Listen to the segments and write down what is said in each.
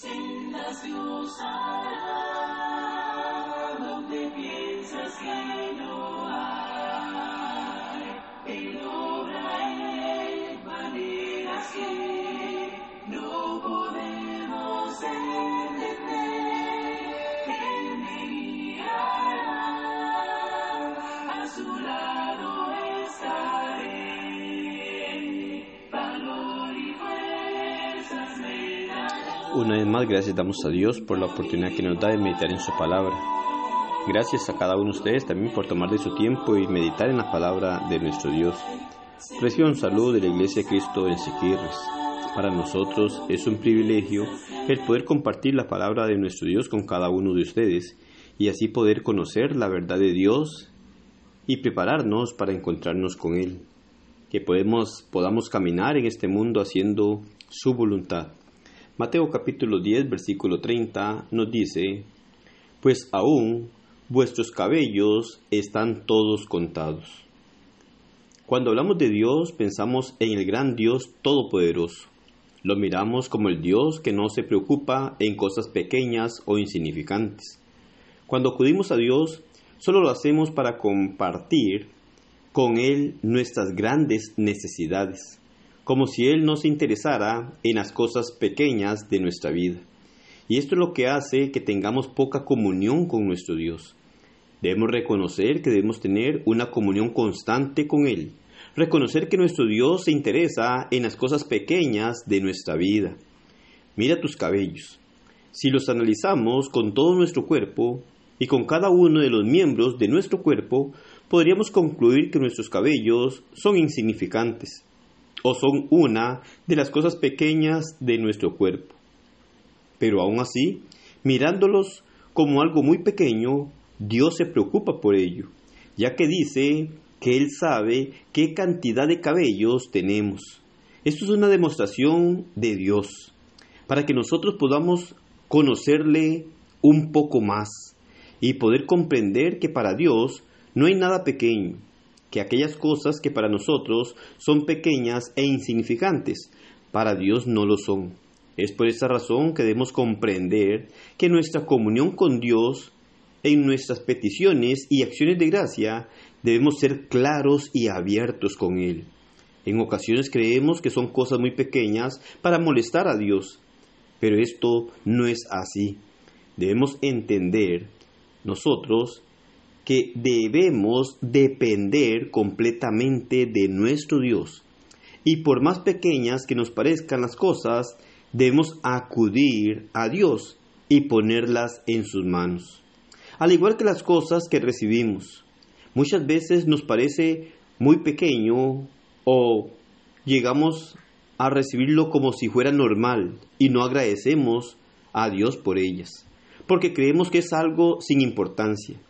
Sendas de donde piensas que Una vez más, gracias damos a Dios por la oportunidad que nos da de meditar en su palabra. Gracias a cada uno de ustedes también por tomar de su tiempo y meditar en la palabra de nuestro Dios. Reciban un saludo de la Iglesia de Cristo en Siquirres. Para nosotros es un privilegio el poder compartir la palabra de nuestro Dios con cada uno de ustedes y así poder conocer la verdad de Dios y prepararnos para encontrarnos con Él. Que podemos, podamos caminar en este mundo haciendo su voluntad. Mateo capítulo 10, versículo 30 nos dice, Pues aún vuestros cabellos están todos contados. Cuando hablamos de Dios pensamos en el gran Dios todopoderoso. Lo miramos como el Dios que no se preocupa en cosas pequeñas o insignificantes. Cuando acudimos a Dios, solo lo hacemos para compartir con Él nuestras grandes necesidades, como si Él no se interesara en las cosas pequeñas de nuestra vida. Y esto es lo que hace que tengamos poca comunión con nuestro Dios. Debemos reconocer que debemos tener una comunión constante con Él. Reconocer que nuestro Dios se interesa en las cosas pequeñas de nuestra vida. Mira tus cabellos. Si los analizamos con todo nuestro cuerpo y con cada uno de los miembros de nuestro cuerpo, podríamos concluir que nuestros cabellos son insignificantes o son una de las cosas pequeñas de nuestro cuerpo. Pero aún así, mirándolos como algo muy pequeño, Dios se preocupa por ello, ya que dice que Él sabe qué cantidad de cabellos tenemos. Esto es una demostración de Dios, para que nosotros podamos conocerle un poco más y poder comprender que para Dios no hay nada pequeño, que aquellas cosas que para nosotros son pequeñas e insignificantes, para Dios no lo son. Es por esa razón que debemos comprender que nuestra comunión con Dios en nuestras peticiones y acciones de gracia debemos ser claros y abiertos con Él. En ocasiones creemos que son cosas muy pequeñas para molestar a Dios, pero esto no es así. Debemos entender nosotros que debemos depender completamente de nuestro Dios. Y por más pequeñas que nos parezcan las cosas, debemos acudir a Dios y ponerlas en sus manos al igual que las cosas que recibimos. Muchas veces nos parece muy pequeño o llegamos a recibirlo como si fuera normal y no agradecemos a Dios por ellas, porque creemos que es algo sin importancia.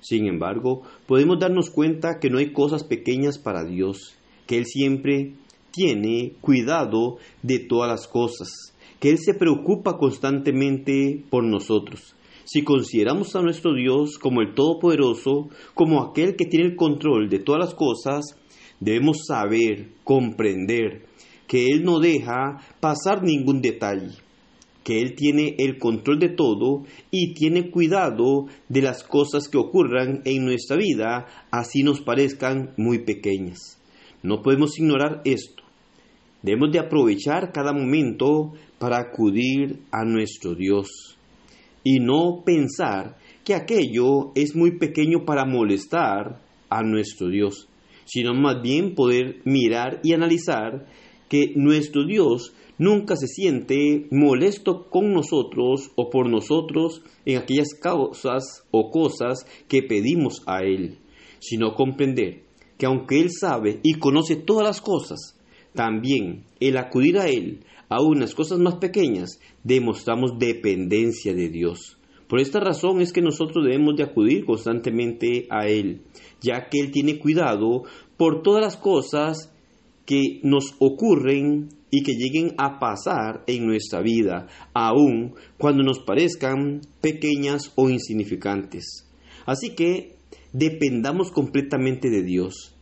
Sin embargo, podemos darnos cuenta que no hay cosas pequeñas para Dios, que Él siempre tiene cuidado de todas las cosas, que Él se preocupa constantemente por nosotros. Si consideramos a nuestro Dios como el Todopoderoso, como aquel que tiene el control de todas las cosas, debemos saber, comprender, que Él no deja pasar ningún detalle, que Él tiene el control de todo y tiene cuidado de las cosas que ocurran en nuestra vida, así nos parezcan muy pequeñas. No podemos ignorar esto. Debemos de aprovechar cada momento para acudir a nuestro Dios y no pensar que aquello es muy pequeño para molestar a nuestro Dios, sino más bien poder mirar y analizar que nuestro Dios nunca se siente molesto con nosotros o por nosotros en aquellas causas o cosas que pedimos a Él, sino comprender que aunque Él sabe y conoce todas las cosas, también el acudir a Él a unas cosas más pequeñas, demostramos dependencia de Dios. Por esta razón es que nosotros debemos de acudir constantemente a Él, ya que Él tiene cuidado por todas las cosas que nos ocurren y que lleguen a pasar en nuestra vida, aun cuando nos parezcan pequeñas o insignificantes. Así que dependamos completamente de Dios.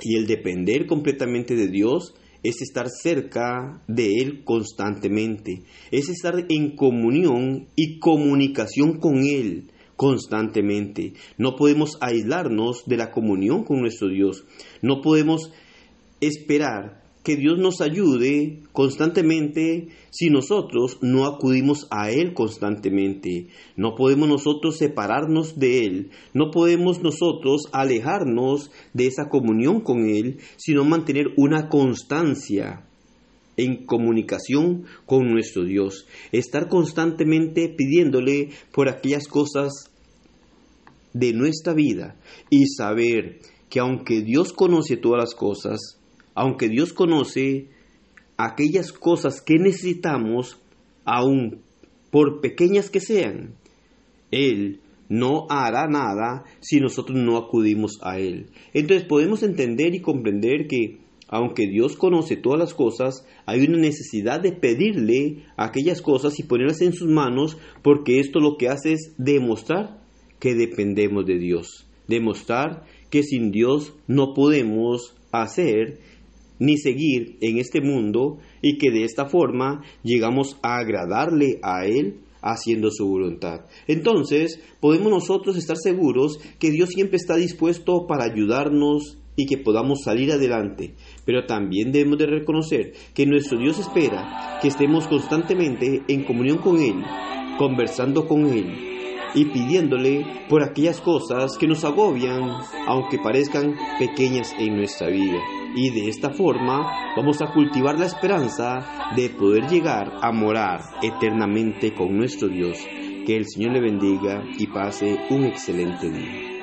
Y el depender completamente de Dios es estar cerca de Él constantemente, es estar en comunión y comunicación con Él constantemente. No podemos aislarnos de la comunión con nuestro Dios, no podemos esperar que Dios nos ayude constantemente si nosotros no acudimos a Él constantemente. No podemos nosotros separarnos de Él, no podemos nosotros alejarnos de esa comunión con Él, sino mantener una constancia en comunicación con nuestro Dios. Estar constantemente pidiéndole por aquellas cosas de nuestra vida y saber que aunque Dios conoce todas las cosas, aunque Dios conoce aquellas cosas que necesitamos, aun por pequeñas que sean, Él no hará nada si nosotros no acudimos a Él. Entonces podemos entender y comprender que aunque Dios conoce todas las cosas, hay una necesidad de pedirle aquellas cosas y ponerlas en sus manos, porque esto lo que hace es demostrar que dependemos de Dios, demostrar que sin Dios no podemos hacer ni seguir en este mundo y que de esta forma llegamos a agradarle a Él haciendo su voluntad. Entonces, podemos nosotros estar seguros que Dios siempre está dispuesto para ayudarnos y que podamos salir adelante. Pero también debemos de reconocer que nuestro Dios espera que estemos constantemente en comunión con Él, conversando con Él y pidiéndole por aquellas cosas que nos agobian, aunque parezcan pequeñas en nuestra vida y de esta forma vamos a cultivar la esperanza de poder llegar a morar eternamente con nuestro Dios. Que el Señor le bendiga y pase un excelente día.